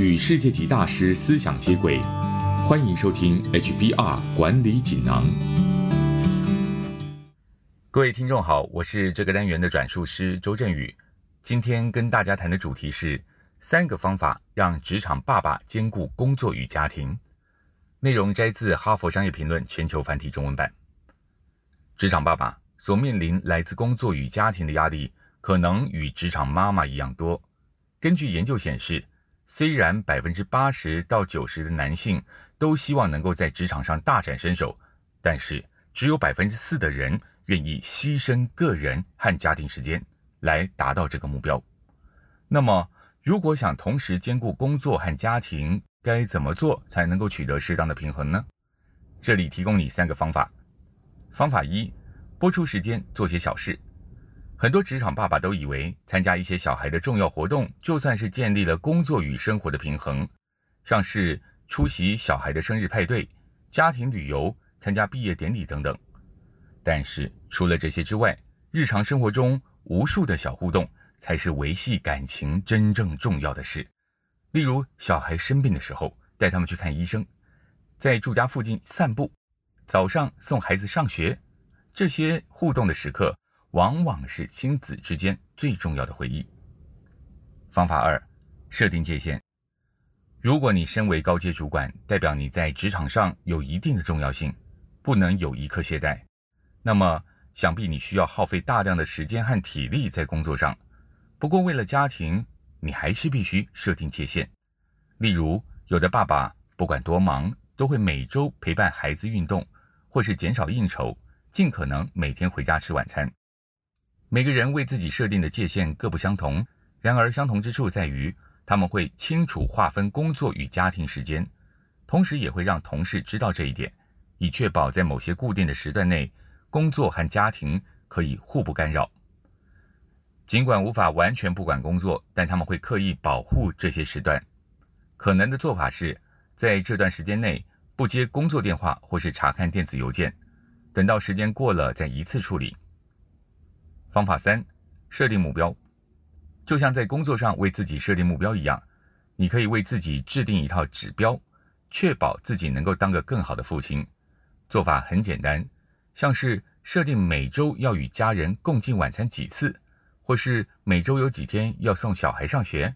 与世界级大师思想接轨，欢迎收听 HBR 管理锦囊。各位听众好，我是这个单元的转述师周振宇。今天跟大家谈的主题是三个方法让职场爸爸兼顾工作与家庭。内容摘自《哈佛商业评论》全球繁体中文版。职场爸爸所面临来自工作与家庭的压力，可能与职场妈妈一样多。根据研究显示，虽然百分之八十到九十的男性都希望能够在职场上大展身手，但是只有百分之四的人。愿意牺牲个人和家庭时间来达到这个目标。那么，如果想同时兼顾工作和家庭，该怎么做才能够取得适当的平衡呢？这里提供你三个方法。方法一：播出时间做些小事。很多职场爸爸都以为参加一些小孩的重要活动，就算是建立了工作与生活的平衡，像是出席小孩的生日派对、家庭旅游、参加毕业典礼等等。但是除了这些之外，日常生活中无数的小互动才是维系感情真正重要的事。例如，小孩生病的时候，带他们去看医生；在住家附近散步；早上送孩子上学，这些互动的时刻，往往是亲子之间最重要的回忆。方法二：设定界限。如果你身为高阶主管，代表你在职场上有一定的重要性，不能有一刻懈怠。那么，想必你需要耗费大量的时间和体力在工作上。不过，为了家庭，你还是必须设定界限。例如，有的爸爸不管多忙，都会每周陪伴孩子运动，或是减少应酬，尽可能每天回家吃晚餐。每个人为自己设定的界限各不相同，然而相同之处在于，他们会清楚划分工作与家庭时间，同时也会让同事知道这一点，以确保在某些固定的时段内。工作和家庭可以互不干扰，尽管无法完全不管工作，但他们会刻意保护这些时段。可能的做法是，在这段时间内不接工作电话或是查看电子邮件，等到时间过了再一次处理。方法三：设定目标，就像在工作上为自己设定目标一样，你可以为自己制定一套指标，确保自己能够当个更好的父亲。做法很简单。像是设定每周要与家人共进晚餐几次，或是每周有几天要送小孩上学，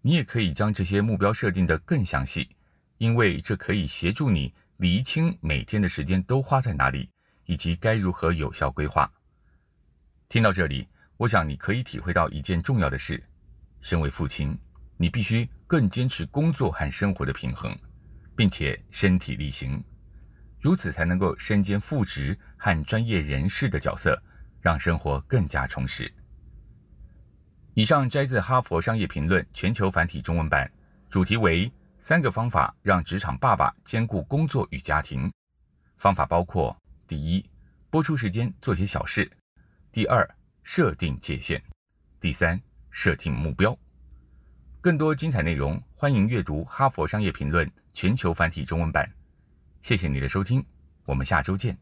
你也可以将这些目标设定的更详细，因为这可以协助你厘清每天的时间都花在哪里，以及该如何有效规划。听到这里，我想你可以体会到一件重要的事：身为父亲，你必须更坚持工作和生活的平衡，并且身体力行。如此才能够身兼副职和专业人士的角色，让生活更加充实。以上摘自《哈佛商业评论》全球繁体中文版，主题为三个方法让职场爸爸兼顾工作与家庭。方法包括：第一，播出时间做些小事；第二，设定界限；第三，设定目标。更多精彩内容，欢迎阅读《哈佛商业评论》全球繁体中文版。谢谢你的收听，我们下周见。